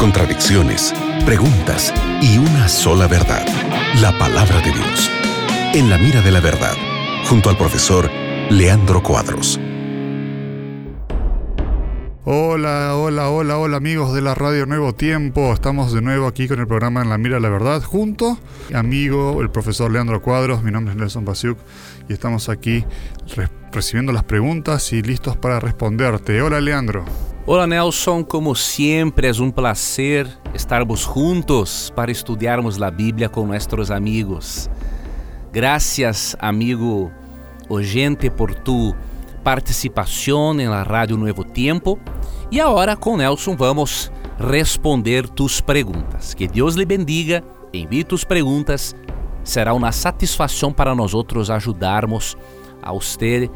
contradicciones, preguntas y una sola verdad, la palabra de Dios. En la mira de la verdad, junto al profesor Leandro Cuadros. Hola, hola, hola, hola amigos de la Radio Nuevo Tiempo. Estamos de nuevo aquí con el programa En la Mira de la Verdad junto amigo el profesor Leandro Cuadros. Mi nombre es Nelson Basiuk y estamos aquí recibiendo las preguntas y listos para responderte. Hola Leandro. Hola Nelson, como sempre é um prazer estarmos juntos para estudarmos a Bíblia com nossos amigos. Gracias, amigo oyente, por tu participação na Rádio Novo Tempo. E agora com Nelson vamos responder tus perguntas. Que Deus lhe bendiga, envie tus perguntas. Será uma satisfação para nós outros ajudarmos a você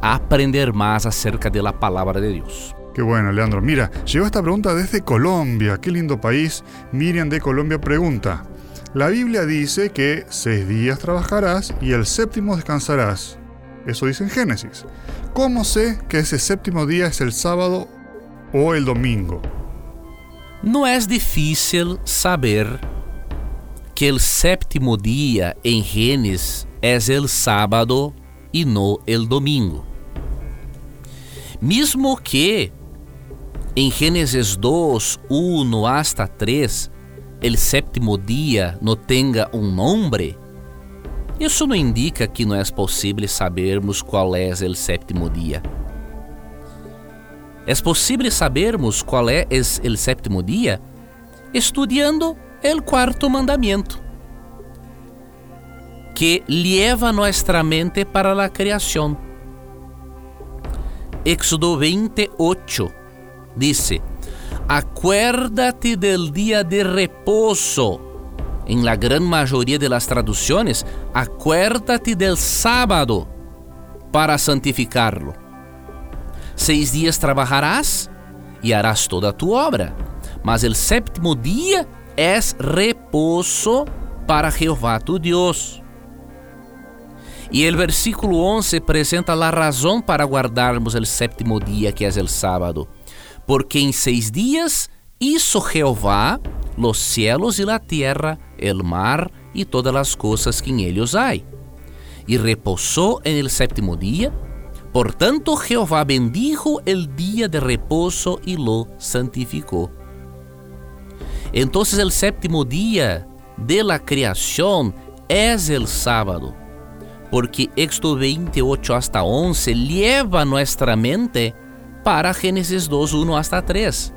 a aprender mais acerca da palavra de Deus. Qué bueno, Leandro. Mira, llegó esta pregunta desde Colombia. Qué lindo país. Miriam de Colombia pregunta. La Biblia dice que seis días trabajarás y el séptimo descansarás. Eso dice en Génesis. ¿Cómo sé que ese séptimo día es el sábado o el domingo? No es difícil saber que el séptimo día en Génesis es el sábado y no el domingo. Mesmo que em Gênesis 2, 1 hasta 3, el séptimo dia não tenha um nome, isso não indica que não é possível sabermos qual é o sétimo dia. É possível sabermos qual é o sétimo dia estudando o quarto mandamento, que leva nossa mente para a criação. Éxodo 28 dice, acuérdate del día de reposo. En la gran mayoría de las traducciones, acuérdate del sábado para santificarlo. Seis días trabajarás y harás toda tu obra, mas el séptimo día es reposo para Jehová tu Dios. E o versículo 11 apresenta a razão para guardarmos o sétimo dia, que é o sábado porque em seis dias hizo Jehová los cielos y la tierra, el mar y todas las cosas que en ellos hay. Y reposó en el séptimo día. Por tanto, Jehová bendijo el día de reposo y lo santificó. Entonces, el séptimo día de la creación es el sábado, porque Éxodo 28 hasta 11 lleva nuestra mente para Gênesis 2, 1 hasta 3.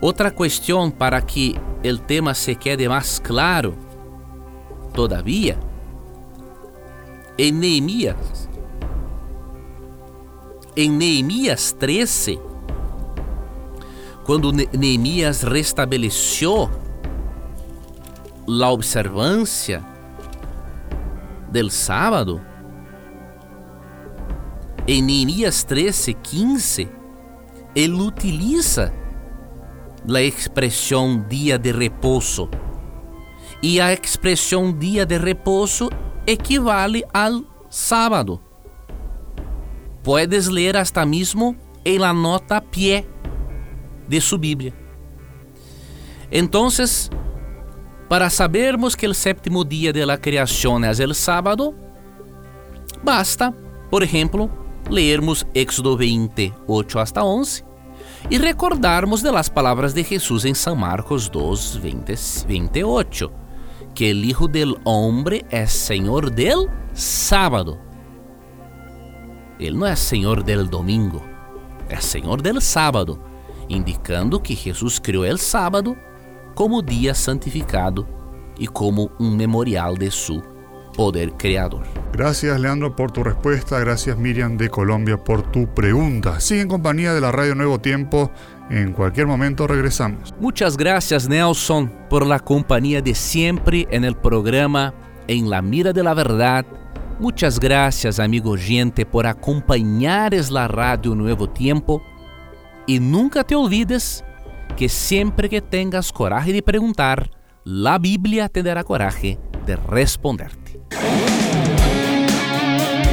Outra questão para que o tema se quede mais claro, todavia, em Neemias, em Neemias 13, quando Neemias restabeleceu a observância del sábado, em Neemias 13, 15, ele utiliza a expressão dia de repouso. E a expressão dia de repouso equivale ao sábado. Puedes ler hasta mesmo em la nota a pie de sua Bíblia. Então, para sabermos que o sétimo dia de la criação é o sábado, basta, por exemplo, leermos Éxodo 20, 8 hasta 11 y recordarmos de las palabras de Jesús en San Marcos 2, 20, 28, que el Hijo del Hombre es Señor del sábado. Ele não é Senhor del domingo, é Senhor del sábado, indicando que Jesus criou o sábado como dia santificado e como um memorial de su poder creador. Gracias Leandro por tu respuesta, gracias Miriam de Colombia por tu pregunta. Sigue en compañía de la Radio Nuevo Tiempo, en cualquier momento regresamos. Muchas gracias Nelson por la compañía de siempre en el programa En la Mira de la Verdad. Muchas gracias amigo oyente por acompañar la Radio Nuevo Tiempo. Y nunca te olvides que siempre que tengas coraje de preguntar, la Biblia te dará coraje de responderte.